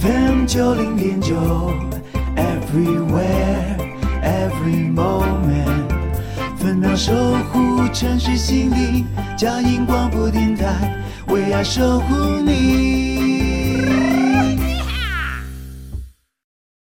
FM 九零点九，Everywhere Every Moment，分秒守护城市心灵，佳音广播电台，为爱守护你。